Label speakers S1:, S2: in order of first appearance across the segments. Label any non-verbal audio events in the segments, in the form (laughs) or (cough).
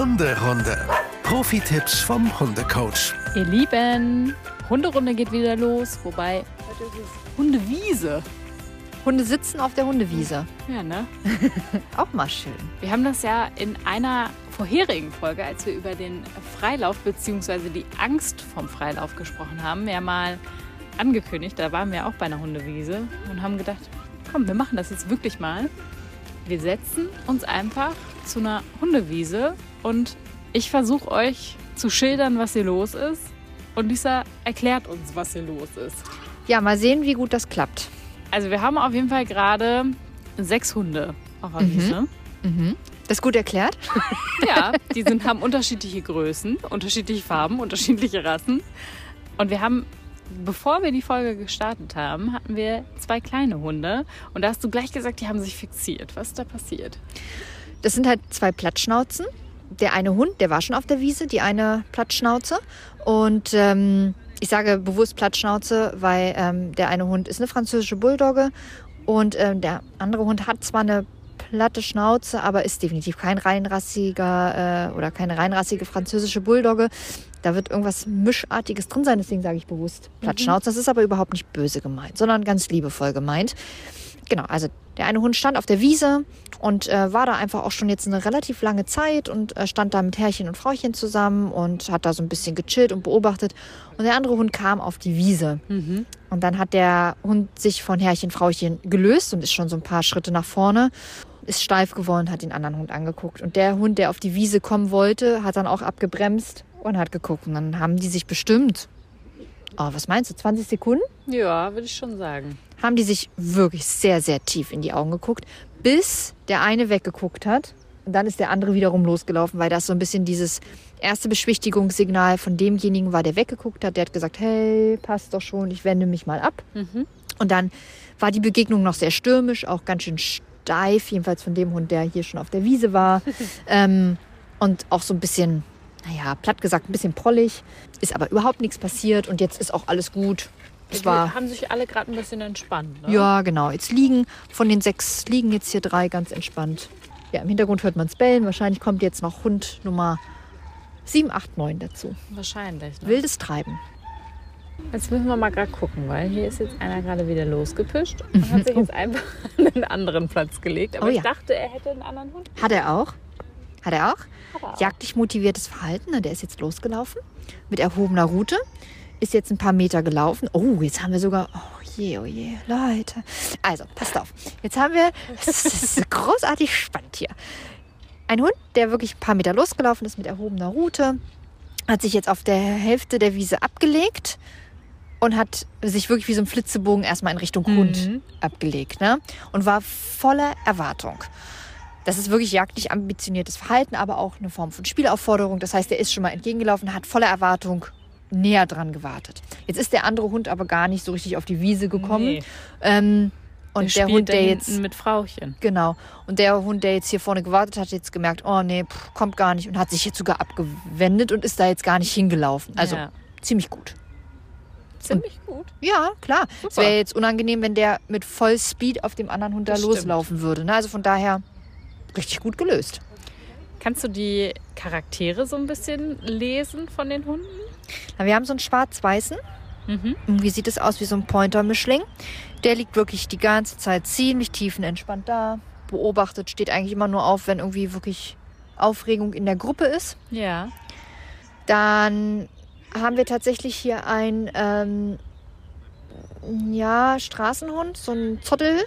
S1: Hunderunde. Profi-Tipps vom Hundecoach.
S2: Ihr Lieben, Hunderunde geht wieder los, wobei heute ist es Hundewiese.
S3: Hunde sitzen auf der Hundewiese.
S2: Ja, ne? (laughs)
S3: Auch mal schön.
S2: Wir haben das ja in einer vorherigen Folge, als wir über den Freilauf bzw. die Angst vom Freilauf gesprochen haben, ja mal angekündigt. Da waren wir auch bei einer Hundewiese und haben gedacht, komm, wir machen das jetzt wirklich mal. Wir setzen uns einfach zu einer Hundewiese und ich versuche euch zu schildern, was hier los ist. Und Lisa erklärt uns, was hier los ist.
S3: Ja, mal sehen, wie gut das klappt.
S2: Also wir haben auf jeden Fall gerade sechs Hunde auf der Wiese.
S3: Mhm. Das ist gut erklärt. (laughs)
S2: Ja, die sind, haben unterschiedliche Größen, unterschiedliche Farben, unterschiedliche Rassen. Und wir haben, bevor wir die Folge gestartet haben, hatten wir zwei kleine Hunde. Und da hast du gleich gesagt, die haben sich fixiert. Was ist da passiert?
S3: Das sind halt zwei Plattschnauzen. Der eine Hund, der war schon auf der Wiese, die eine Plattschnauze. Und ähm, ich sage bewusst Plattschnauze, weil ähm, der eine Hund ist eine französische Bulldogge und ähm, der andere Hund hat zwar eine platte Schnauze, aber ist definitiv kein reinrassiger äh, oder keine reinrassige französische Bulldogge. Da wird irgendwas Mischartiges drin sein, deswegen sage ich bewusst Plattschnauze. Das ist aber überhaupt nicht böse gemeint, sondern ganz liebevoll gemeint. Genau, also der eine Hund stand auf der Wiese und äh, war da einfach auch schon jetzt eine relativ lange Zeit und äh, stand da mit Herrchen und Frauchen zusammen und hat da so ein bisschen gechillt und beobachtet. Und der andere Hund kam auf die Wiese. Und dann hat der Hund sich von Herrchen, Frauchen gelöst und ist schon so ein paar Schritte nach vorne, ist steif geworden, hat den anderen Hund angeguckt. Und der Hund, der auf die Wiese kommen wollte, hat dann auch abgebremst und hat geguckt. Und dann haben die sich bestimmt, oh, was meinst du, 20 Sekunden?
S2: Ja, würde ich schon sagen.
S3: Haben die sich wirklich sehr, sehr tief in die Augen geguckt, bis der eine weggeguckt hat. Und dann ist der andere wiederum losgelaufen, weil das so ein bisschen dieses erste Beschwichtigungssignal von demjenigen war, der weggeguckt hat. Der hat gesagt, hey, passt doch schon, ich wende mich mal ab. Und dann war die Begegnung noch sehr stürmisch, auch ganz schön steif, jedenfalls von dem Hund, der hier schon auf der Wiese war. (laughs) ähm, und auch so ein bisschen, naja, platt gesagt, ein bisschen prollig. Ist aber überhaupt nichts passiert und jetzt ist auch alles gut. Es
S2: Die
S3: war
S2: haben sich alle gerade ein bisschen entspannt. Ne?
S3: ja, genau. Jetzt liegen von den sechs liegen jetzt hier drei ganz entspannt. Ja, im Hintergrund hört man es bellen. Wahrscheinlich kommt jetzt noch Hund Nummer 7, 8, 9 dazu.
S2: Wahrscheinlich. Ne?
S3: Wildes Treiben.
S2: Jetzt müssen wir mal gerade gucken, weil hier ist jetzt einer gerade wieder losgepischt (laughs) und hat sich jetzt einfach an einen anderen Platz gelegt. Aber
S3: Oh
S2: ich
S3: ja.
S2: dachte, er hätte einen anderen Hund.
S3: Hat er auch? Hat er auch?
S2: Hat er auch.
S3: Jagdlich motiviertes Verhalten. ne? Der ist jetzt losgelaufen mit erhobener Route. Ist jetzt ein paar Meter gelaufen. Oh, jetzt haben wir sogar. Oh je, oh je, Leute. Also, passt auf. Jetzt haben wir. (laughs) Es ist großartig spannend hier. Ein Hund, der wirklich ein paar Meter losgelaufen ist mit erhobener Route, hat sich jetzt auf der Hälfte der Wiese abgelegt und hat sich wirklich wie so ein Flitzebogen erstmal in Richtung Hund
S2: Mhm.
S3: abgelegt. Ne? Und war voller Erwartung. Das ist wirklich jagdlich ambitioniertes Verhalten, aber auch eine Form von Spielaufforderung. Das heißt, er ist schon mal entgegengelaufen, hat voller Erwartung näher dran gewartet. Jetzt ist der andere Hund aber gar nicht so richtig auf die Wiese gekommen.
S2: Nee.
S3: Ähm, und der,
S2: spielt
S3: Hund, der jetzt
S2: mit Frauchen.
S3: Genau. Und der Hund, der jetzt hier vorne gewartet hat, hat jetzt gemerkt, oh nee, pff, kommt gar nicht und hat sich jetzt sogar abgewendet und ist da jetzt gar nicht hingelaufen. Also
S2: Ja.
S3: ziemlich gut.
S2: Ziemlich gut.
S3: Ja, klar. Es
S2: Super.
S3: wäre jetzt unangenehm, wenn der mit Vollspeed auf dem anderen Hund da
S2: Das stimmt.
S3: loslaufen würde. Ne? Also von daher richtig gut gelöst.
S2: Kannst du die Charaktere so ein bisschen lesen von den Hunden?
S3: Na, wir haben so einen schwarz-weißen.
S2: Mhm.
S3: Irgendwie sieht es aus wie so ein Pointer-Mischling. Der liegt wirklich die ganze Zeit ziemlich tiefenentspannt da, beobachtet, steht eigentlich immer nur auf, wenn irgendwie wirklich Aufregung in der Gruppe ist.
S2: Ja.
S3: Dann haben wir tatsächlich hier einen ähm, ja, Straßenhund, so ein Zottel.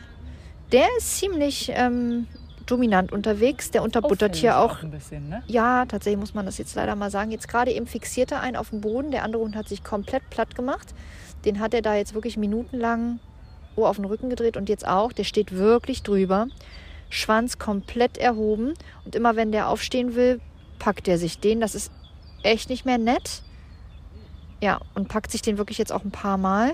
S3: Der ist ziemlich ähm, dominant unterwegs. Der unterbuttert hier auch.
S2: ein bisschen, ne?
S3: Ja, tatsächlich muss man das jetzt leider mal sagen. Jetzt gerade eben fixiert er einen auf dem Boden. Der andere Hund hat sich komplett platt gemacht. Den hat er da jetzt wirklich minutenlang oh, auf den Rücken gedreht und jetzt auch. Der steht wirklich drüber. Schwanz komplett erhoben. Und immer wenn der aufstehen will, packt er sich den. Das ist echt nicht mehr nett. Ja, und packt sich den wirklich jetzt auch ein paar Mal.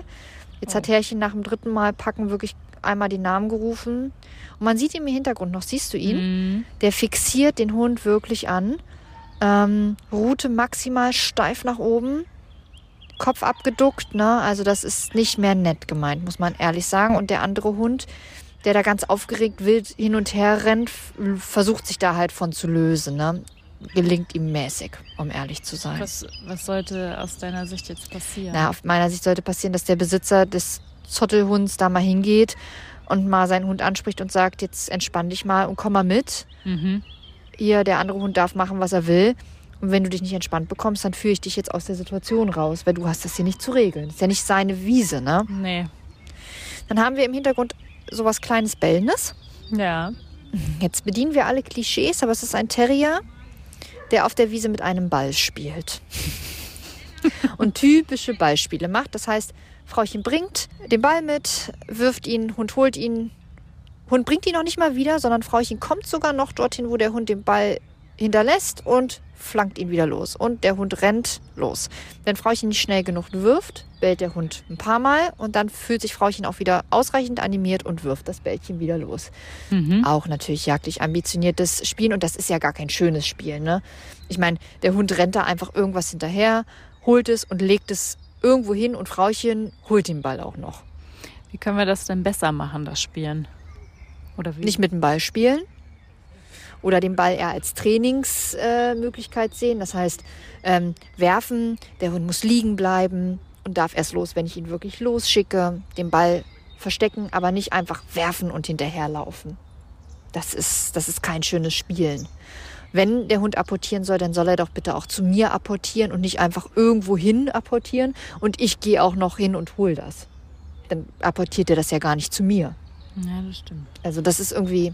S3: Jetzt
S2: Oh.
S3: hat Herrchen nach dem dritten Mal packen wirklich einmal den Namen gerufen. Und man sieht ihn im Hintergrund noch. Siehst du ihn?
S2: Mhm.
S3: Der fixiert den Hund wirklich an. Ähm, Rute maximal steif nach oben. Kopf abgeduckt, ne? Also das ist nicht mehr nett gemeint, muss man ehrlich sagen. Und der andere Hund, der da ganz aufgeregt wild hin und her rennt, versucht sich da halt von zu lösen, ne? gelingt ihm mäßig, um ehrlich zu sein.
S2: Was, was sollte aus deiner Sicht jetzt passieren?
S3: Na, auf meiner Sicht sollte passieren, dass der Besitzer des Zottelhunds da mal hingeht und mal seinen Hund anspricht und sagt, jetzt entspann dich mal und komm mal mit.
S2: Mhm.
S3: Hier, der andere Hund darf machen, was er will. Und wenn du dich nicht entspannt bekommst, dann führe ich dich jetzt aus der Situation raus, weil du hast das hier nicht zu regeln. Das ist ja nicht seine Wiese, ne?
S2: Nee.
S3: Dann haben wir im Hintergrund sowas kleines Bellendes.
S2: Ja.
S3: Jetzt bedienen wir alle Klischees, aber es ist ein Terrier, der auf der Wiese mit einem Ball spielt. (laughs) und typische Ballspiele macht. Das heißt, Frauchen bringt den Ball mit, wirft ihn, Hund holt ihn. Hund bringt ihn noch nicht mal wieder, sondern Frauchen kommt sogar noch dorthin, wo der Hund den Ball hinterlässt und flankt ihn wieder los. Und der Hund rennt los. Wenn Frauchen nicht schnell genug wirft, bellt der Hund ein paar Mal und dann fühlt sich Frauchen auch wieder ausreichend animiert und wirft das Bällchen wieder los.
S2: Mhm.
S3: Auch natürlich jagdlich ambitioniertes Spielen und das ist ja gar kein schönes Spiel. Ne? Ich meine, der Hund rennt da einfach irgendwas hinterher, holt es und legt es irgendwo hin und Frauchen holt den Ball auch noch.
S2: Wie können wir das denn besser machen, das Spielen? Oder wie?
S3: Nicht mit dem Ball spielen oder den Ball eher als Trainingsmöglichkeit sehen. Das heißt, ähm, werfen, der Hund muss liegen bleiben und darf erst los, wenn ich ihn wirklich losschicke. Den Ball verstecken, aber nicht einfach werfen und hinterherlaufen. Das ist, das ist kein schönes Spielen. Wenn der Hund apportieren soll, dann soll er doch bitte auch zu mir apportieren und nicht einfach irgendwo hin apportieren und ich gehe auch noch hin und hol das. Dann apportiert er das ja gar nicht zu mir.
S2: Ja, das stimmt.
S3: Also das ist irgendwie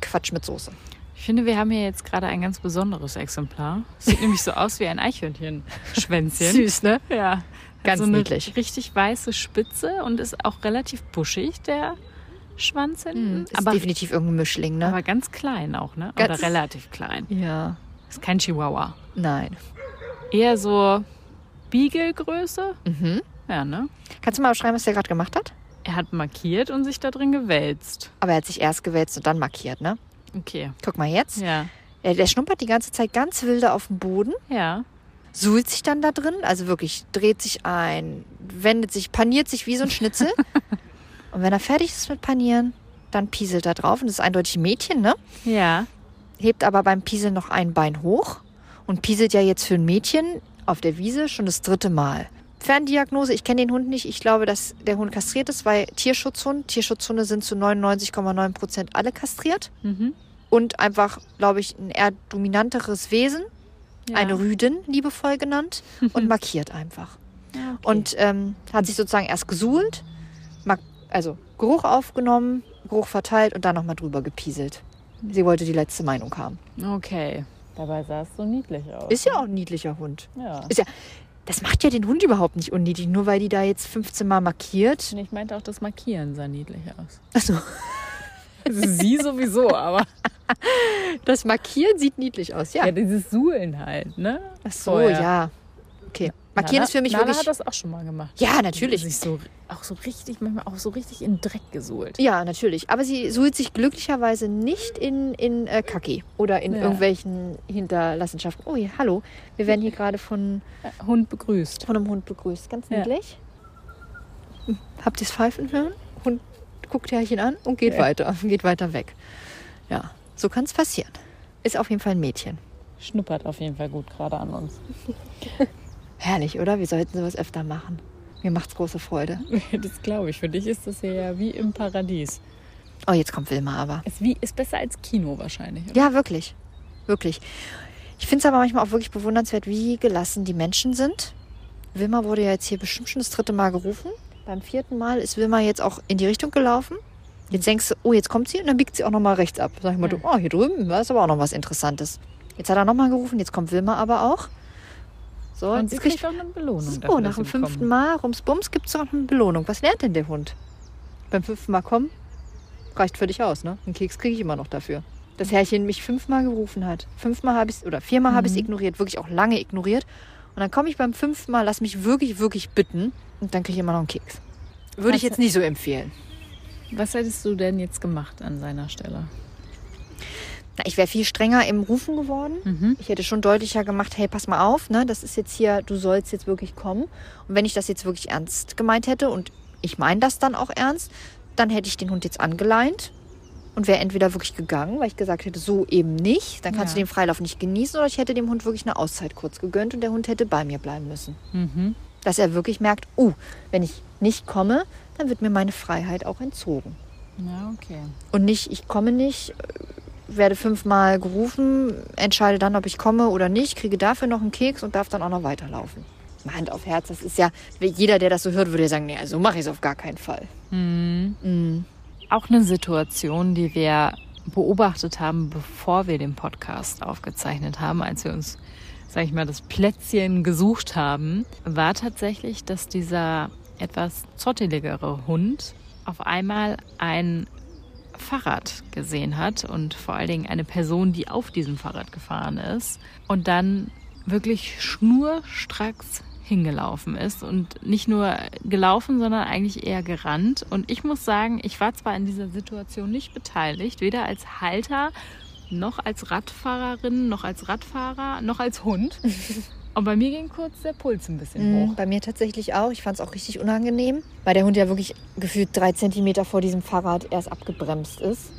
S3: Quatsch mit Soße.
S2: Ich finde, wir haben hier jetzt gerade ein ganz besonderes Exemplar. Sieht (laughs) nämlich so aus wie ein Eichhörnchen-Schwänzchen.
S3: Süß, ne?
S2: Ja.
S3: Ganz
S2: so eine
S3: niedlich.
S2: richtig weiße Spitze und ist auch relativ buschig, der Schwanz hinten.
S3: Ist
S2: aber,
S3: definitiv irgendein Mischling, ne?
S2: aber ganz klein auch, ne?
S3: Ganz-
S2: Oder relativ klein.
S3: ja.
S2: Ist kein Chihuahua.
S3: Nein.
S2: Eher so Beagle-Größe.
S3: Mhm.
S2: Ja, ne?
S3: Kannst du mal beschreiben, was der gerade gemacht hat?
S2: Er hat markiert und sich da drin gewälzt.
S3: Aber er hat sich erst gewälzt und dann markiert, ne?
S2: Okay.
S3: Guck mal jetzt.
S2: Ja.
S3: Der, der schnuppert die ganze Zeit ganz wilde auf dem Boden,
S2: Ja.
S3: suhlt sich dann da drin, also wirklich dreht sich ein, wendet sich, paniert sich wie so ein Schnitzel. (laughs) und wenn er fertig ist mit Panieren, dann pieselt er drauf. Und das ist eindeutig ein Mädchen, ne?
S2: Ja.
S3: Hebt aber beim Pieseln noch ein Bein hoch und pieselt ja jetzt für ein Mädchen auf der Wiese schon das dritte Mal. Ferndiagnose, ich kenne den Hund nicht. Ich glaube, dass der Hund kastriert ist, weil Tierschutzhund, Tierschutzhunde sind zu 99,9 Prozent alle kastriert.
S2: Mhm.
S3: Und einfach, glaube ich, ein eher dominanteres Wesen,
S2: ja.
S3: eine Rüdin, liebevoll genannt, und (laughs) markiert einfach.
S2: Ja, okay.
S3: Und ähm, hat sich sozusagen erst gesuhlt, also Geruch aufgenommen, Geruch verteilt und dann nochmal drüber gepieselt. Sie wollte die letzte Meinung haben.
S2: Okay. Dabei sah es so niedlich aus.
S3: Ist ja auch ein niedlicher Hund.
S2: Ja.
S3: Ist ja, das macht ja den Hund überhaupt nicht unniedlich, nur weil die da jetzt 15 Mal markiert.
S2: Ich meinte auch, das Markieren sah niedlich aus.
S3: Achso, (laughs)
S2: Also sie sowieso, aber (laughs)
S3: das Markieren sieht niedlich aus, ja.
S2: ja, dieses Suhlen halt, ne?
S3: Ach so,
S2: Vorher.
S3: ja. Okay. Markieren
S2: Nala-
S3: ist für mich
S2: Nala
S3: wirklich.
S2: hat das auch schon mal gemacht.
S3: Ja, natürlich.
S2: Sich so, auch so richtig, manchmal auch so richtig in Dreck gesuhlt.
S3: Ja, natürlich. Aber sie suhlt sich glücklicherweise nicht in, in äh, Kaki oder in
S2: Ja.
S3: irgendwelchen Hinterlassenschaften. Oh ja, hallo. Wir werden hier gerade von,
S2: Äh, Hund begrüßt.
S3: von einem Hund begrüßt. Ganz
S2: Ja.
S3: niedlich. Hm, Habt ihr es pfeifen hören? Hund guckt Herrchen an und geht
S2: Ja.
S3: weiter. Geht weiter weg. Ja, so kann es passieren. Ist auf jeden Fall ein Mädchen.
S2: Schnuppert auf jeden Fall gut gerade an uns. (laughs)
S3: Herrlich, oder? Wir sollten sowas öfter machen. Mir macht's große Freude. (laughs)
S2: Das glaube ich. Für dich ist das hier ja wie im Paradies.
S3: Oh, jetzt kommt Wilma aber.
S2: Ist, wie, ist besser als Kino wahrscheinlich. Oder?
S3: Ja, wirklich. Wirklich. Ich finde es aber manchmal auch wirklich bewundernswert, wie gelassen die Menschen sind. Wilma wurde ja jetzt hier bestimmt schon das dritte Mal gerufen. Beim vierten Mal ist Wilma jetzt auch in die Richtung gelaufen. Jetzt denkst du, oh, jetzt kommt sie und dann biegt sie auch nochmal rechts ab. Sag ich mal,
S2: Ja.
S3: du, oh, hier drüben, da ist aber auch noch was Interessantes. Jetzt hat er nochmal gerufen, jetzt kommt Wilma aber auch. So,
S2: Und
S3: jetzt
S2: sie
S3: kriegt
S2: auch eine Belohnung.
S3: so,
S2: dafür,
S3: nach dem fünften
S2: bekommen.
S3: Mal, Rumsbums, gibt es noch eine Belohnung. Was lernt denn der Hund? Beim fünften Mal kommen, reicht für dich aus, ne? Einen Keks kriege ich immer noch dafür. Das Herrchen mich fünfmal gerufen hat. Fünfmal habe ich oder viermal habe ich es
S2: Mhm.
S3: ignoriert, wirklich auch lange ignoriert. Und dann komme ich beim fünften Mal, lass mich wirklich, wirklich bitten und dann kriege ich immer noch einen Keks. Würde ich
S2: Was-
S3: jetzt nicht so empfehlen.
S2: Was hättest du denn jetzt gemacht an seiner Stelle?
S3: Ich wäre viel strenger im Rufen geworden.
S2: Mhm.
S3: Ich hätte schon deutlicher gemacht, hey, pass mal auf, ne, das ist jetzt hier, du sollst jetzt wirklich kommen. Und wenn ich das jetzt wirklich ernst gemeint hätte und ich meine das dann auch ernst, dann hätte ich den Hund jetzt angeleint und wäre entweder wirklich gegangen, weil ich gesagt hätte, so eben nicht, dann kannst
S2: Ja.
S3: du den Freilauf nicht genießen, oder ich hätte dem Hund wirklich eine Auszeit kurz gegönnt und der Hund hätte bei mir bleiben müssen.
S2: Mhm.
S3: Dass er wirklich merkt, uh, wenn ich nicht komme, dann wird mir meine Freiheit auch entzogen.
S2: Ja, okay.
S3: Und nicht, ich komme nicht, äh, werde fünfmal gerufen, entscheide dann, ob ich komme oder nicht, kriege dafür noch einen Keks und darf dann auch noch weiterlaufen. Hand auf Herz, das ist ja, jeder, der das so hört, würde ja sagen, nee, so mache ich es auf gar keinen Fall.
S2: Mhm.
S3: Mhm.
S2: Auch eine Situation, die wir beobachtet haben, bevor wir den Podcast aufgezeichnet haben, als wir uns, sag ich mal, das Plätzchen gesucht haben, war tatsächlich, dass dieser etwas zotteligere Hund auf einmal ein Fahrrad gesehen hat und vor allen Dingen eine Person, die auf diesem Fahrrad gefahren ist und dann wirklich schnurstracks hingelaufen ist und nicht nur gelaufen, sondern eigentlich eher gerannt. Und ich muss sagen, ich war zwar in dieser Situation nicht beteiligt, weder als Halter noch als Radfahrerin, noch als Radfahrer, noch als Hund. (laughs) Und bei mir ging kurz der Puls ein bisschen
S3: Mhm,
S2: hoch.
S3: Bei mir tatsächlich auch. Ich fand es auch richtig unangenehm, weil der Hund ja wirklich gefühlt drei Zentimeter vor diesem Fahrrad erst abgebremst ist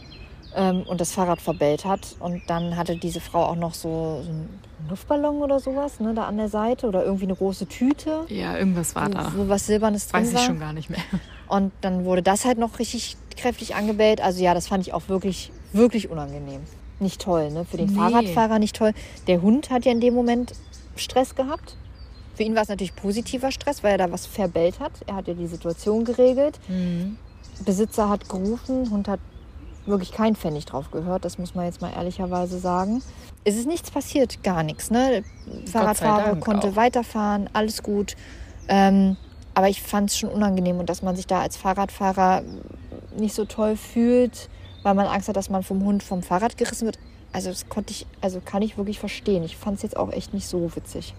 S3: ähm, und das Fahrrad verbellt hat. Und dann hatte diese Frau auch noch so, so einen Luftballon oder sowas ne, da an der Seite oder irgendwie eine große Tüte,
S2: Ja, irgendwas war da.
S3: wo, wo was Silbernes drin
S2: Weiß ich
S3: war.
S2: schon gar nicht mehr.
S3: Und dann wurde das halt noch richtig kräftig angebellt. Also ja, das fand ich auch wirklich, wirklich unangenehm. Nicht toll, ne? Für den
S2: Nee.
S3: Fahrradfahrer nicht toll. Der Hund hat ja in dem Moment Stress gehabt. Für ihn war es natürlich positiver Stress, weil er da was verbellt hat. Er hat ja die Situation geregelt. Besitzer hat gerufen, Hund hat wirklich kein Pfennig drauf gehört. Das muss man jetzt mal ehrlicherweise sagen. Es ist nichts passiert, gar nichts. Ne? Fahrradfahrer konnte
S2: auch.
S3: weiterfahren, alles gut. Ähm, aber ich fand es schon unangenehm und dass man sich da als Fahrradfahrer nicht so toll fühlt, weil man Angst hat, dass man vom Hund vom Fahrrad gerissen wird. Also das konnte ich, also kann ich wirklich verstehen. Ich fand es jetzt auch echt nicht so witzig.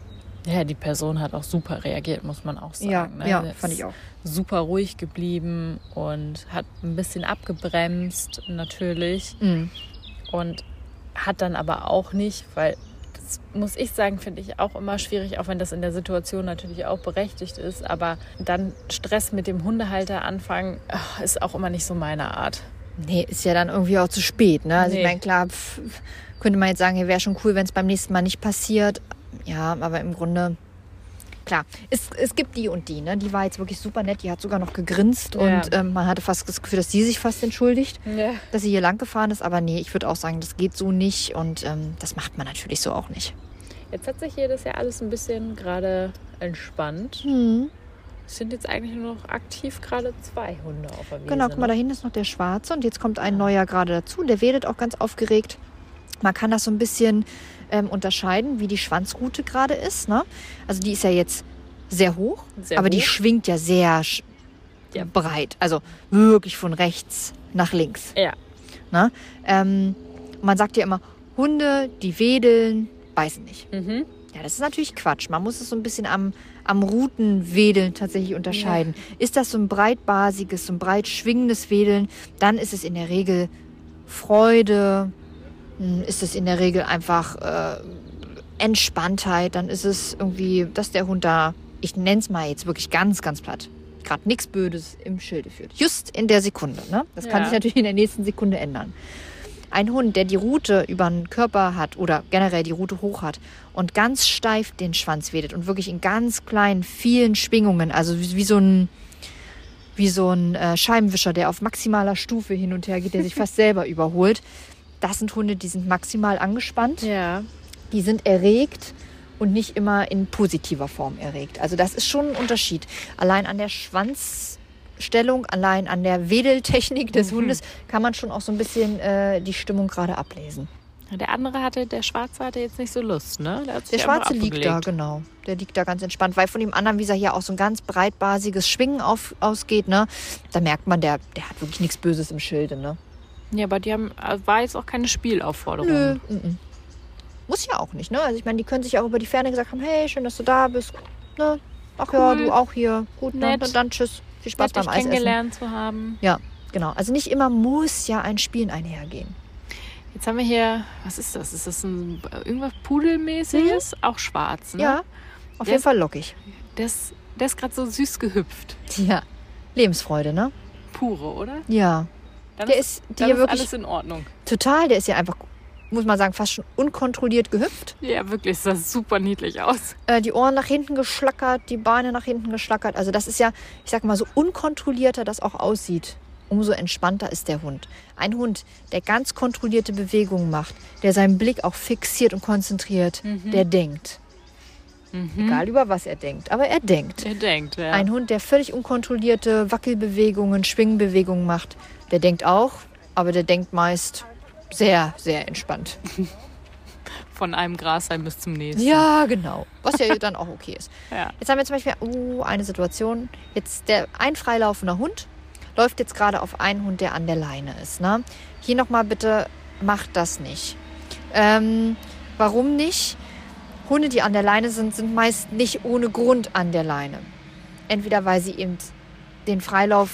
S2: Ja, die Person hat auch super reagiert, muss man auch sagen.
S3: Ja,
S2: ne?
S3: ja, fand ich auch.
S2: Super ruhig geblieben und hat ein bisschen abgebremst, natürlich.
S3: Mhm.
S2: Und hat dann aber auch nicht, weil das muss ich sagen, finde ich auch immer schwierig, auch wenn das in der Situation natürlich auch berechtigt ist. Aber dann Stress mit dem Hundehalter anfangen, ist auch immer nicht so meine Art.
S3: Nee, ist ja dann irgendwie auch zu spät. Ne? Also
S2: Nee.
S3: ich meine, klar, pf, könnte man jetzt sagen, hey, wäre schon cool, wenn es beim nächsten Mal nicht passiert. Ja, aber im Grunde, klar, es, es gibt die und die. Ne? Die war jetzt wirklich super nett, die hat sogar noch gegrinst
S2: Ja.
S3: und ähm, man hatte fast das Gefühl, dass die sich fast entschuldigt,
S2: Ja.
S3: dass sie hier lang gefahren ist. Aber nee, ich würde auch sagen, das geht so nicht und ähm, das macht man natürlich so auch nicht.
S2: Jetzt hat sich hier das ja alles ein bisschen gerade entspannt.
S3: Hm.
S2: Es sind jetzt eigentlich nur noch aktiv gerade zwei Hunde auf der Wiese.
S3: Genau, guck mal, da
S2: ne?
S3: hinten ist noch der Schwarze und jetzt kommt ein neuer gerade dazu. Der wedelt auch ganz aufgeregt. Man kann das so ein bisschen ähm, unterscheiden, wie die Schwanzrute gerade ist. Ne? Also die ist ja jetzt sehr hoch,
S2: Sehr
S3: aber die
S2: hoch.
S3: schwingt ja sehr sch-
S2: Ja.
S3: breit. Also wirklich von rechts nach links.
S2: Ja.
S3: Ne? Ähm, man sagt ja immer, Hunde, die wedeln, beißen nicht.
S2: Mhm.
S3: Ja, das ist natürlich Quatsch. Man muss es so ein bisschen am, am Rutenwedeln tatsächlich unterscheiden. Ist das so ein breitbasiges, so ein breit schwingendes Wedeln, dann ist es in der Regel Freude, hm, ist es in der Regel einfach äh, Entspanntheit, dann ist es irgendwie, dass der Hund da, ich nenne es mal jetzt wirklich ganz, ganz platt, gerade nichts Bödes im Schilde führt. Just in der Sekunde. Ne? Das kann
S2: Ja.
S3: sich natürlich in der nächsten Sekunde ändern. Ein Hund, der die Rute über den Körper hat oder generell die Rute hoch hat und ganz steif den Schwanz wedelt und wirklich in ganz kleinen, vielen Schwingungen, also wie, wie so ein, wie so ein äh, Scheibenwischer, der auf maximaler Stufe hin und her geht, der sich fast (laughs) selber überholt. Das sind Hunde, die sind maximal angespannt,
S2: Ja.
S3: die sind erregt und nicht immer in positiver Form erregt. Also das ist schon ein Unterschied. Allein an der Schwanzstellung, allein an der Wedeltechnik des Hundes kann man schon auch so ein bisschen äh, die Stimmung gerade ablesen.
S2: Der andere hatte, der Schwarze hatte jetzt nicht so Lust, ne? Der,
S3: Der Schwarze liegt da, genau. Der liegt da ganz entspannt, weil von dem anderen, wie gesagt, hier auch so ein ganz breitbasiges Schwingen auf, ausgeht, ne? Da merkt man, der, der hat wirklich nichts Böses im Schilde, ne?
S2: Ja, aber die haben, äh, war jetzt auch keine Spielaufforderung.
S3: Nö. mhm. Muss ja auch nicht, ne? Also ich meine, die können sich auch über die Ferne gesagt haben, hey, schön, dass du da bist. Ne? Ach ja,
S2: Cool.
S3: du auch hier. Gut, ne?
S2: Nett.
S3: Dann, dann tschüss. Viel Spaß beim Eisessen.
S2: kennengelernt zu haben.
S3: Ja, genau. Also nicht immer muss ja ein Spielen einhergehen.
S2: Jetzt haben wir hier, was ist das? Ist das ein irgendwas Pudelmäßiges? Auch schwarz, ne?
S3: Mhm. Ja, auf
S2: Der
S3: jeden Fall lockig.
S2: Der ist, der ist gerade so süß gehüpft.
S3: Ja. Lebensfreude, ne?
S2: Pure, oder?
S3: Ja.
S2: Dann
S3: Der
S2: ist,
S3: ist, ja
S2: ist
S3: wirklich
S2: alles in Ordnung.
S3: total, der ist ja einfach, muss man sagen, fast schon unkontrolliert gehüpft.
S2: Ja, wirklich, sah super niedlich aus.
S3: Äh, die Ohren nach hinten geschlackert, die Beine nach hinten geschlackert. Also das ist ja, ich sag mal, so unkontrollierter das auch aussieht, umso entspannter ist der Hund. Ein Hund, der ganz kontrollierte Bewegungen macht, der seinen Blick auch fixiert und konzentriert, der denkt. Egal über was er denkt, aber er denkt.
S2: Er denkt, ja.
S3: Ein Hund, der völlig unkontrollierte Wackelbewegungen, Schwingbewegungen macht, der denkt auch, aber der denkt meist sehr, sehr entspannt. (laughs)
S2: Von einem Grashalm bis zum nächsten.
S3: Ja, genau. Was ja dann auch okay ist. (laughs)
S2: Ja.
S3: Jetzt haben wir zum Beispiel oh, eine Situation. Jetzt der ein freilaufender Hund läuft jetzt gerade auf einen Hund, der an der Leine ist. Ne? Hier nochmal bitte, macht das nicht. Ähm, warum nicht? Hunde, die an der Leine sind, sind meist nicht ohne Grund an der Leine. Entweder weil sie eben den Freilauf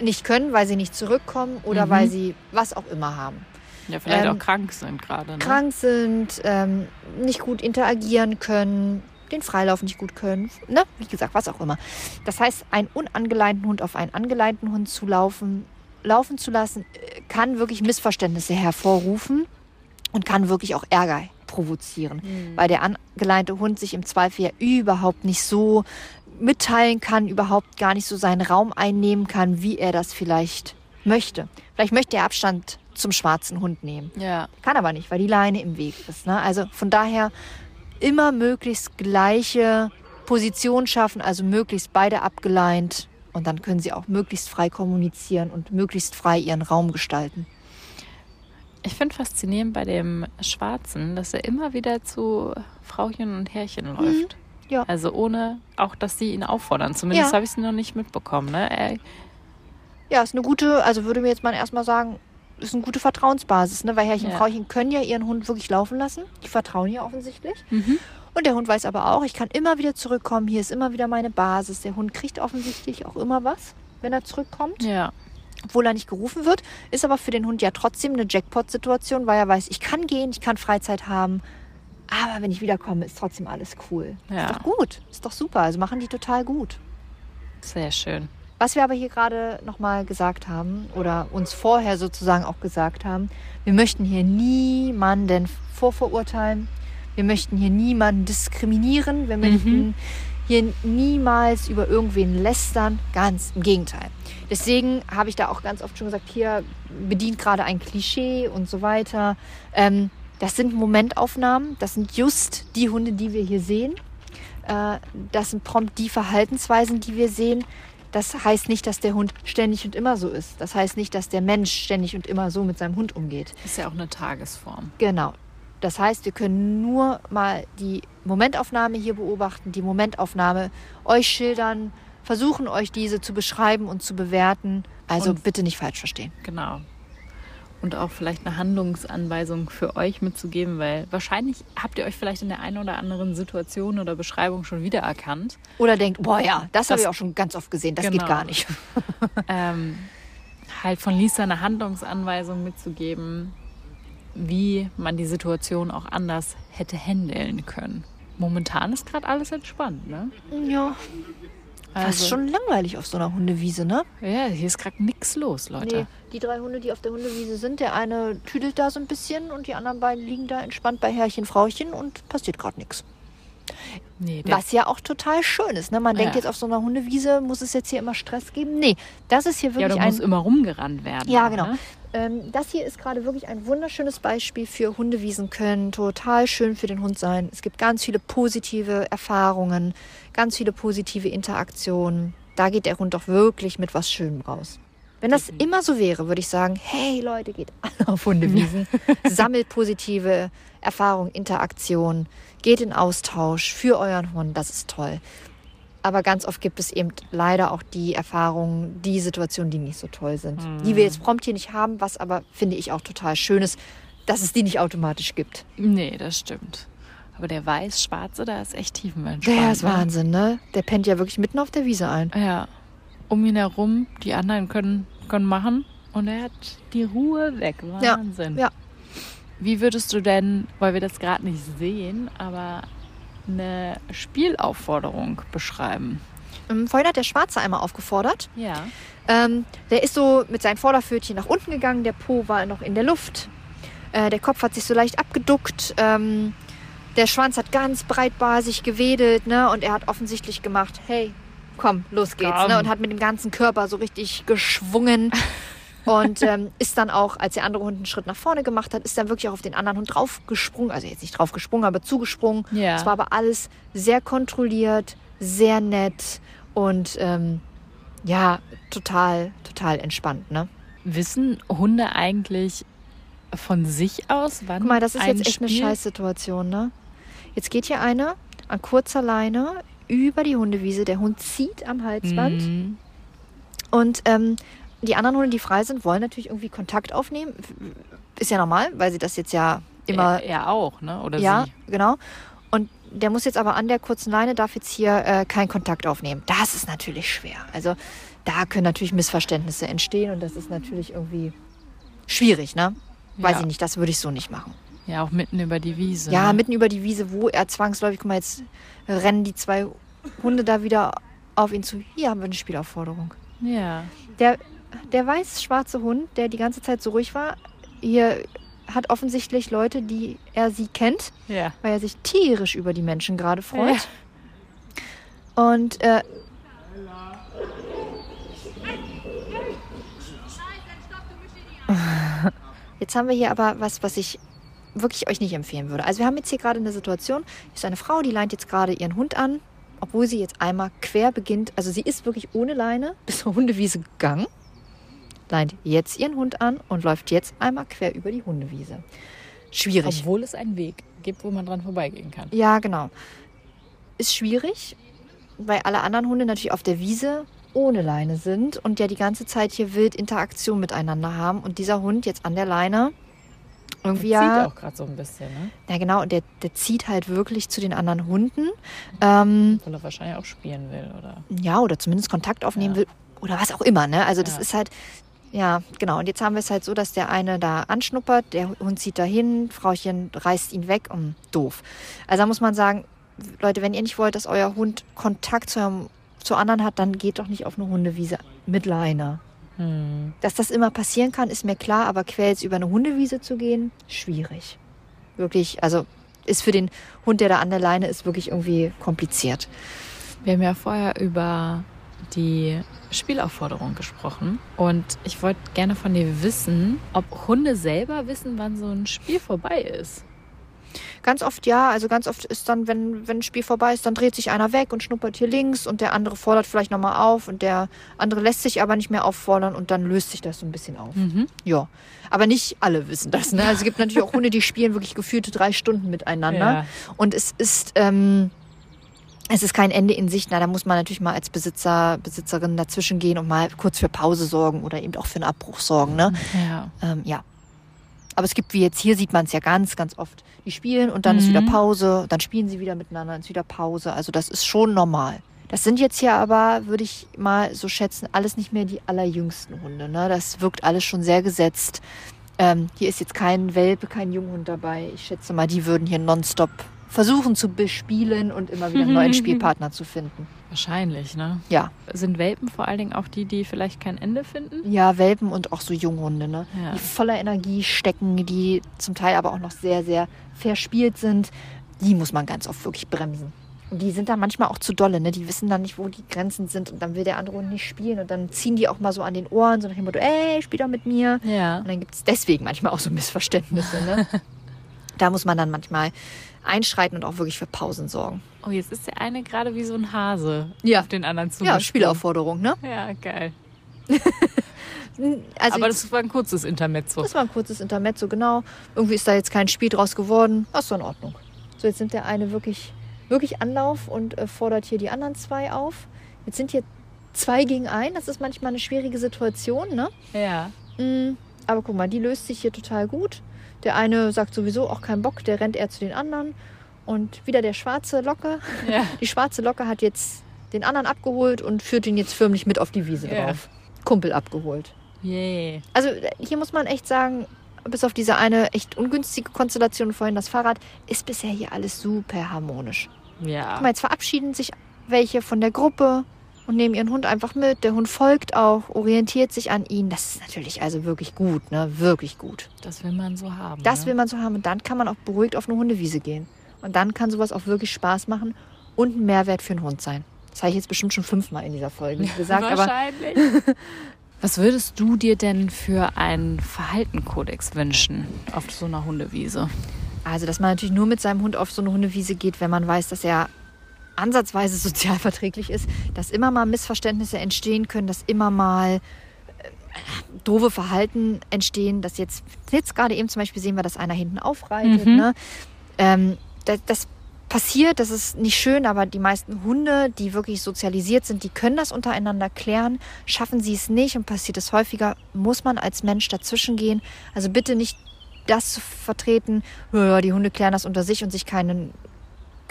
S3: nicht können, weil sie nicht zurückkommen oder
S2: Mhm.
S3: weil sie was auch immer haben
S2: Ja, vielleicht
S3: Ähm,
S2: auch krank sind gerade. Ne?
S3: krank sind, ähm, nicht gut interagieren können, den Freilauf nicht gut können, ne? wie gesagt, was auch immer. Das heißt, einen unangeleinten Hund auf einen angeleinten Hund zu laufen, laufen zu lassen, äh, kann wirklich Missverständnisse hervorrufen und kann wirklich auch Ärger provozieren, weil der angeleinte Hund sich im Zweifel ja überhaupt nicht so mitteilen kann, überhaupt gar nicht so seinen Raum einnehmen kann, wie er das vielleicht möchte. Vielleicht möchte er Abstand zum schwarzen Hund nehmen.
S2: Ja.
S3: Kann aber nicht, weil die Leine im Weg ist. Ne? Also von daher immer möglichst gleiche Position schaffen, also möglichst beide abgeleint. Und dann können sie auch möglichst frei kommunizieren und möglichst frei ihren Raum gestalten.
S2: Ich finde faszinierend bei dem Schwarzen, dass er immer wieder zu Frauchen und Herrchen läuft.
S3: Ja.
S2: Also ohne auch, dass sie ihn auffordern. Zumindest
S3: Ja.
S2: habe ich es noch nicht mitbekommen. Ne? Er,
S3: Ja, ist eine gute, also würde mir jetzt mal erstmal sagen, ist eine gute Vertrauensbasis, ne? Weil Herrchen
S2: Ja.
S3: und Frauchen können ja ihren Hund wirklich laufen lassen. Die vertrauen ja offensichtlich.
S2: Mhm.
S3: Und der Hund weiß aber auch, ich kann immer wieder zurückkommen. Hier ist immer wieder meine Basis. Der Hund kriegt offensichtlich auch immer was, wenn er zurückkommt.
S2: ja.
S3: obwohl er nicht gerufen wird, ist aber für den Hund ja trotzdem eine Jackpot-Situation, weil er weiß, ich kann gehen, ich kann Freizeit haben, aber wenn ich wiederkomme, ist trotzdem alles cool.
S2: Ja.
S3: Ist doch gut, ist doch super, also machen die total gut.
S2: Sehr schön.
S3: Was wir aber hier gerade nochmal gesagt haben oder uns vorher sozusagen auch gesagt haben, wir möchten hier niemanden vorverurteilen, wir möchten hier niemanden diskriminieren, wir möchten hier niemals über irgendwen lästern, ganz im Gegenteil. Deswegen habe ich da auch ganz oft schon gesagt, hier bedient gerade ein Klischee und so weiter. Ähm, das sind Momentaufnahmen, das sind just die Hunde, die wir hier sehen. Äh, das sind prompt die Verhaltensweisen, die wir sehen. Das heißt nicht, dass der Hund ständig und immer so ist. Das heißt nicht, dass der Mensch ständig und immer so mit seinem Hund umgeht.
S2: Ist ja auch eine Tagesform.
S3: Genau. Das heißt, wir können nur mal die Momentaufnahme hier beobachten, die Momentaufnahme euch schildern, versuchen euch diese zu beschreiben und zu bewerten. Also
S2: Und-
S3: bitte nicht falsch verstehen.
S2: Genau. Und auch vielleicht eine Handlungsanweisung für euch mitzugeben, weil wahrscheinlich habt ihr euch vielleicht in der einen oder anderen Situation oder Beschreibung schon wiedererkannt.
S3: Oder denkt, boah ja, das, habe
S2: Das-
S3: ich auch schon ganz oft gesehen, das
S2: Genau.
S3: geht gar nicht. (laughs) (laughs)
S2: ähm, halt von Lisa eine Handlungsanweisung mitzugeben, wie man die Situation auch anders hätte handeln können. Momentan ist gerade alles entspannt, ne?
S3: Ja,
S2: Also,
S3: fast schon langweilig auf so einer Hundewiese, ne?
S2: Ja, hier ist gerade nichts los, Leute.
S3: Nee, die drei Hunde, die auf der Hundewiese sind, der eine tüdelt da so ein bisschen und die anderen beiden liegen da entspannt bei Herrchen, Frauchen und passiert gerade nichts.
S2: Nee,
S3: Was ja auch total schön ist. Ne? Man denkt
S2: Ja.
S3: jetzt auf so einer Hundewiese, muss es jetzt hier immer Stress geben? Nee, das ist hier
S2: ja,
S3: wirklich
S2: da muss immer rumgerannt werden.
S3: Ja, genau.
S2: Ne?
S3: Ähm, das hier ist gerade wirklich ein wunderschönes Beispiel für Hundewiesen können total schön für den Hund sein. Es gibt ganz viele positive Erfahrungen, ganz viele positive Interaktionen. Da geht der Hund doch wirklich mit was Schönem raus. Wenn das immer so wäre, würde ich sagen, hey Leute, geht alle auf Hundewiesen, (laughs) sammelt positive Erfahrungen, Interaktionen, geht in Austausch für euren Hund, das ist toll. Aber ganz oft gibt es eben leider auch die Erfahrungen, die Situationen, die nicht so toll sind. Die wir jetzt prompt hier nicht haben, was aber, finde ich, auch total schön ist, dass es die nicht automatisch gibt.
S2: Nee, das stimmt. Aber der weiß-schwarze, da ist echt tiefenentspannt.
S3: Der ist
S2: ne?
S3: Wahnsinn, ne? Der pennt ja wirklich mitten auf der Wiese ein.
S2: Ja. Um ihn herum, die anderen können, können machen und er hat die Ruhe weg.
S3: Ja,
S2: Wahnsinn.
S3: ja.
S2: Wie würdest du denn, weil wir das gerade nicht sehen, aber eine Spielaufforderung beschreiben?
S3: Ähm, Vorhin hat der Schwarze einmal aufgefordert.
S2: Ja.
S3: Ähm, der ist so mit seinen Vorderpfötchen nach unten gegangen, der Po war noch in der Luft. Äh, der Kopf hat sich so leicht abgeduckt. Ähm, der Schwanz hat ganz breitbasig gewedelt, ne? Und er hat offensichtlich gemacht, hey, komm, los geht's,
S2: Komm.
S3: ne? Und hat mit dem ganzen Körper so richtig geschwungen. (laughs) und ähm, ist dann auch, als der andere Hund einen Schritt nach vorne gemacht hat, ist dann wirklich auch auf den anderen Hund draufgesprungen. Also jetzt nicht draufgesprungen, aber zugesprungen.
S2: Ja.
S3: Es war aber alles sehr kontrolliert, sehr nett und ähm, ja, total, total entspannt, ne?
S2: Wissen Hunde eigentlich von sich aus, wann
S3: Guck mal, das ist jetzt echt eine
S2: Spiel-
S3: Scheißsituation, ne? Jetzt geht hier eine an kurzer Leine über die Hundewiese. Der Hund zieht am Halsband.
S2: Mhm.
S3: Und ähm, die anderen Hunde, die frei sind, wollen natürlich irgendwie Kontakt aufnehmen. Ist ja normal, weil sie das jetzt ja immer.
S2: Er, er auch, ne? Oder
S3: ja,
S2: sie.
S3: genau. Und der muss jetzt aber an der kurzen Leine, darf jetzt hier äh, keinen Kontakt aufnehmen. Das ist natürlich schwer. Also da können natürlich Missverständnisse entstehen und das ist natürlich irgendwie schwierig, ne? Weiß
S2: Ja.
S3: ich nicht, das würde ich so nicht machen.
S2: Ja, auch mitten über die Wiese.
S3: Ja,
S2: ne?
S3: mitten über die Wiese, wo er zwangsläufig, guck mal, jetzt rennen die zwei Hunde da wieder auf ihn zu. Hier haben wir eine Spielaufforderung.
S2: Ja.
S3: Der, der weiß schwarze Hund, der die ganze Zeit so ruhig war, hier hat offensichtlich Leute, die er sie kennt,
S2: Ja.
S3: weil er sich tierisch über die Menschen gerade freut. Und äh, (laughs) jetzt haben wir hier aber was, was ich wirklich euch nicht empfehlen würde. Also wir haben jetzt hier gerade eine Situation, ist eine Frau, die leint jetzt gerade ihren Hund an, obwohl sie jetzt einmal quer beginnt. Also sie ist wirklich ohne Leine (laughs) bis zur Hundewiese gegangen, leint jetzt ihren Hund an und läuft jetzt einmal quer über die Hundewiese. Schwierig.
S2: Obwohl es einen Weg gibt, wo man dran vorbeigehen kann.
S3: Ja, genau. Ist schwierig, weil alle anderen Hunde natürlich auf der Wiese ohne Leine sind und ja die ganze Zeit hier wild Interaktion miteinander haben. Und dieser Hund jetzt an der Leine irgendwie
S2: Der
S3: ja.
S2: zieht auch gerade so ein bisschen, ne?
S3: Ja, genau. Und der, der zieht halt wirklich zu den anderen Hunden. Ähm,
S2: Weil er wahrscheinlich auch spielen will, oder?
S3: ja, oder zumindest Kontakt aufnehmen
S2: Ja.
S3: will. Oder was auch immer, ne? Also das
S2: Ja.
S3: ist halt, ja, genau. Und jetzt haben wir es halt so, dass der eine da anschnuppert, der Hund zieht dahin, Frauchen reißt ihn weg. Um, doof. Also da muss man sagen, Leute, wenn ihr nicht wollt, dass euer Hund Kontakt zu, eurem, zu anderen hat, dann geht doch nicht auf eine Hundewiese mit Leine.
S2: Hm.
S3: Dass das immer passieren kann, ist mir klar, aber jetzt über eine Hundewiese zu gehen, schwierig. Wirklich, also ist für den Hund, der da an der Leine ist, wirklich irgendwie kompliziert.
S2: Wir haben ja vorher über die Spielaufforderung gesprochen und ich wollte gerne von dir wissen, ob Hunde selber wissen, wann so ein Spiel vorbei ist.
S3: Ganz oft ja, also ganz oft ist dann, wenn, wenn ein Spiel vorbei ist, dann dreht sich einer weg und schnuppert hier links und der andere fordert vielleicht nochmal auf und der andere lässt sich aber nicht mehr auffordern und dann löst sich das so ein bisschen auf.
S2: Mhm.
S3: Ja, aber nicht alle wissen das. Ne? Also es gibt natürlich auch Hunde, die spielen wirklich gefühlte drei Stunden miteinander
S2: Ja.
S3: und es ist, ähm, es ist kein Ende in Sicht. Na, da muss man natürlich mal als Besitzer, Besitzerin dazwischen gehen und mal kurz für Pause sorgen oder eben auch für einen Abbruch sorgen. Ne?
S2: Ja.
S3: Ähm, ja. Aber es gibt, wie jetzt hier sieht man es ja ganz, ganz oft. Die spielen und dann ist wieder
S2: Mhm.
S3: Pause, dann spielen sie wieder miteinander, dann ist wieder Pause. Also das ist schon normal. Das sind jetzt hier aber, würde ich mal so schätzen, alles nicht mehr die allerjüngsten Hunde. Ne? Das wirkt alles schon sehr gesetzt. Ähm, hier ist jetzt kein Welpe, kein Junghund dabei. Ich schätze mal, die würden hier nonstop versuchen zu bespielen und immer wieder einen neuen (laughs) Spielpartner zu finden.
S2: Wahrscheinlich, ne?
S3: Ja,
S2: Sind Welpen vor allen Dingen auch die, die vielleicht kein Ende finden?
S3: ja, Welpen und auch so Junghunde, ne?
S2: Ja.
S3: die voller Energie stecken, die zum Teil aber auch noch sehr, sehr verspielt sind. Die muss man ganz oft wirklich bremsen. Und die sind dann manchmal auch zu dolle, ne? Die wissen dann nicht, wo die Grenzen sind und dann will der andere Hund nicht spielen und dann ziehen die auch mal so an den Ohren, so nach dem Motto, ey, spiel doch mit mir.
S2: Ja.
S3: Und dann gibt es deswegen manchmal auch so Missverständnisse, ne? (laughs) da muss man dann manchmal einschreiten und auch wirklich für Pausen sorgen.
S2: Oh, jetzt ist der eine gerade wie so ein Hase
S3: Ja.
S2: auf den anderen zu.
S3: Ja, Spielaufforderung, ne?
S2: Ja, geil. (laughs)
S3: Also
S2: Aber das war ein kurzes Intermezzo.
S3: Das war ein kurzes Intermezzo, genau. Irgendwie ist da jetzt kein Spiel draus geworden. Das ist in Ordnung. So, jetzt nimmt der eine wirklich, wirklich Anlauf und äh, fordert hier die anderen zwei auf. Jetzt sind hier zwei gegen ein. Das ist manchmal eine schwierige Situation, ne?
S2: Ja.
S3: Mm, aber guck mal, die löst sich hier total gut. Der eine sagt sowieso auch keinen Bock, der rennt eher zu den anderen. Und wieder der schwarze Locke.
S2: Ja. (laughs)
S3: Die schwarze Locke hat jetzt den anderen abgeholt und führt ihn jetzt förmlich mit auf die Wiese
S2: Ja.
S3: drauf. Kumpel abgeholt.
S2: Yay.
S3: Also hier muss man echt sagen, bis auf diese eine echt ungünstige Konstellation vorhin, das Fahrrad, ist bisher hier alles super harmonisch.
S2: Ja.
S3: Guck mal, jetzt verabschieden sich welche von der Gruppe. Und nehmen ihren Hund einfach mit. Der Hund folgt auch, orientiert sich an ihn. Das ist natürlich also wirklich gut, ne? Wirklich gut.
S2: Das will man so haben.
S3: Das
S2: ne?
S3: will man so haben und dann kann man auch beruhigt auf eine Hundewiese gehen. Und dann kann sowas auch wirklich Spaß machen und ein Mehrwert für den Hund sein. Das habe ich jetzt bestimmt schon fünfmal in dieser Folge (laughs) gesagt, aber
S2: Wahrscheinlich. (laughs) Was würdest du dir denn für einen Verhaltenkodex wünschen auf so einer Hundewiese?
S3: Also, dass man natürlich nur mit seinem Hund auf so eine Hundewiese geht, wenn man weiß, dass er ansatzweise sozial verträglich ist, dass immer mal Missverständnisse entstehen können, dass immer mal äh, doofe Verhalten entstehen, dass jetzt, jetzt gerade eben zum Beispiel sehen wir, dass einer hinten aufreitet.
S2: Mhm.
S3: Ne? Ähm, das, das passiert, das ist nicht schön, aber die meisten Hunde, die wirklich sozialisiert sind, die können das untereinander klären. Schaffen sie es nicht und passiert es häufiger, muss man als Mensch dazwischen gehen. Also bitte nicht das zu vertreten, "Ja, die Hunde klären das unter sich und sich keinen,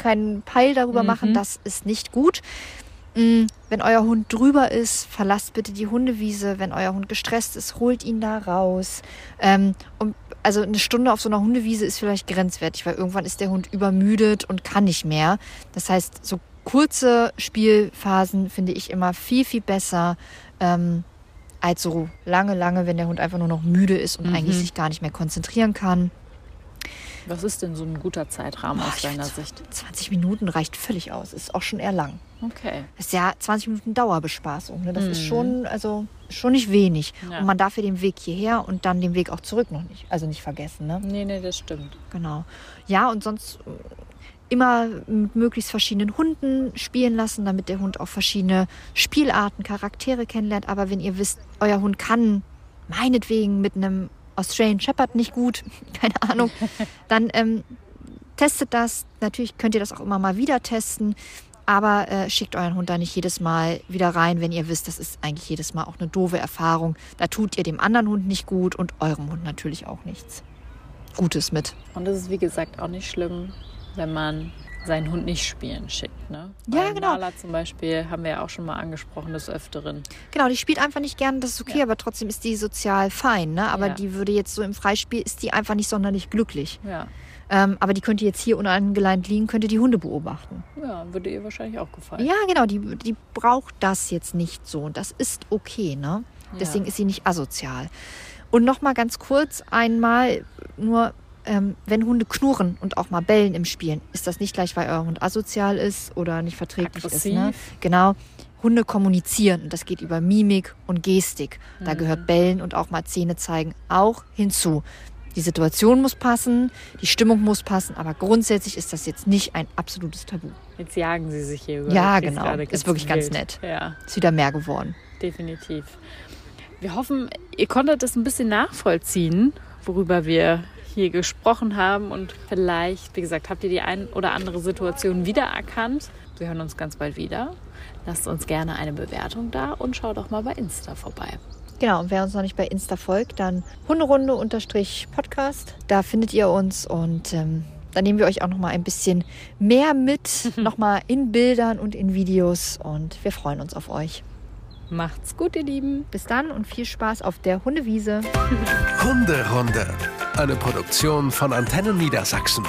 S3: keinen Peil darüber
S2: Mhm.
S3: machen. Das ist nicht gut. Mm, Wenn euer Hund drüber ist, verlasst bitte die Hundewiese. Wenn euer Hund gestresst ist, holt ihn da raus. Ähm, und also eine Stunde auf so einer Hundewiese ist vielleicht grenzwertig, weil irgendwann ist der Hund übermüdet und kann nicht mehr. Das heißt, so kurze Spielphasen finde ich immer viel, viel besser ähm, als so lange, lange, wenn der Hund einfach nur noch müde ist und
S2: Mhm.
S3: eigentlich sich gar nicht mehr konzentrieren kann.
S2: Was ist denn so ein guter Zeitrahmen
S3: Boah,
S2: aus deiner Sicht?
S3: 20 Minuten reicht völlig aus. Ist auch schon eher lang.
S2: Okay.
S3: Das ist ja 20 Minuten Dauerbespaßung. Ne? Das ist
S2: Mhm.
S3: schon, also schon nicht wenig.
S2: Ja.
S3: Und man darf ja den Weg hierher und dann den Weg auch zurück noch nicht. Also nicht vergessen, ne?
S2: Nee, nee, das stimmt.
S3: Genau. Ja, und sonst äh, immer mit möglichst verschiedenen Hunden spielen lassen, damit der Hund auch verschiedene Spielarten, Charaktere kennenlernt. Aber wenn ihr wisst, euer Hund kann meinetwegen mit einem Australian Shepherd nicht gut, (laughs) keine Ahnung, dann ähm, testet das. Natürlich könnt ihr das auch immer mal wieder testen. Aber äh, schickt euren Hund da nicht jedes Mal wieder rein, wenn ihr wisst, das ist eigentlich jedes Mal auch eine doofe Erfahrung. Da tut ihr dem anderen Hund nicht gut und eurem Hund natürlich auch nichts Gutes mit.
S2: Und es ist wie gesagt auch nicht schlimm, wenn man seinen Hund nicht spielen schickt. Ne?
S3: Ja,
S2: Bei
S3: genau.
S2: Nala zum Beispiel haben wir ja auch schon mal angesprochen des Öfteren.
S3: Genau, die spielt einfach nicht gern, das ist okay,
S2: Ja.
S3: aber trotzdem ist die sozial fein. Ne? Aber
S2: Ja.
S3: die würde jetzt so im Freispiel, ist die einfach nicht sonderlich glücklich.
S2: Ja.
S3: Ähm, aber die könnte jetzt hier unangeleint liegen, könnte die Hunde beobachten.
S2: ja, würde ihr wahrscheinlich auch gefallen.
S3: Ja, genau, die, die braucht das jetzt nicht so. Und das ist okay, ne? Deswegen
S2: Ja.
S3: ist sie nicht asozial. Und nochmal ganz kurz einmal nur, ähm, wenn Hunde knurren und auch mal bellen im Spielen, ist das nicht gleich, weil euer Hund asozial ist oder nicht verträglich ist. Ne?
S2: Aggressiv.
S3: Genau. Hunde kommunizieren und das geht über Mimik und Gestik. Da gehört Bellen und auch mal Zähne zeigen auch hinzu. Die Situation muss passen, die Stimmung muss passen, aber grundsätzlich ist das jetzt nicht ein absolutes Tabu.
S2: Jetzt jagen sie sich hier über.
S3: Ja,
S2: das
S3: genau. Ist wirklich ganz
S2: wild.
S3: nett.
S2: Ja,
S3: Ist wieder mehr geworden.
S2: definitiv. Wir hoffen, ihr konntet es ein bisschen nachvollziehen, worüber wir hier gesprochen haben und vielleicht, wie gesagt, habt ihr die ein oder andere Situation wiedererkannt. Wir hören uns ganz bald wieder. Lasst uns gerne eine Bewertung da und schaut doch mal bei Insta vorbei.
S3: Genau, und wer uns noch nicht bei Insta folgt, dann Hunderunde-Podcast. Da findet ihr uns und ähm, da nehmen wir euch auch noch mal ein bisschen mehr mit, (laughs) noch mal in Bildern und in Videos und wir freuen uns auf euch.
S2: Macht's gut, ihr Lieben.
S3: Bis dann und viel Spaß auf der Hundewiese.
S1: Hunderunde. Eine Produktion von Antennen Niedersachsen.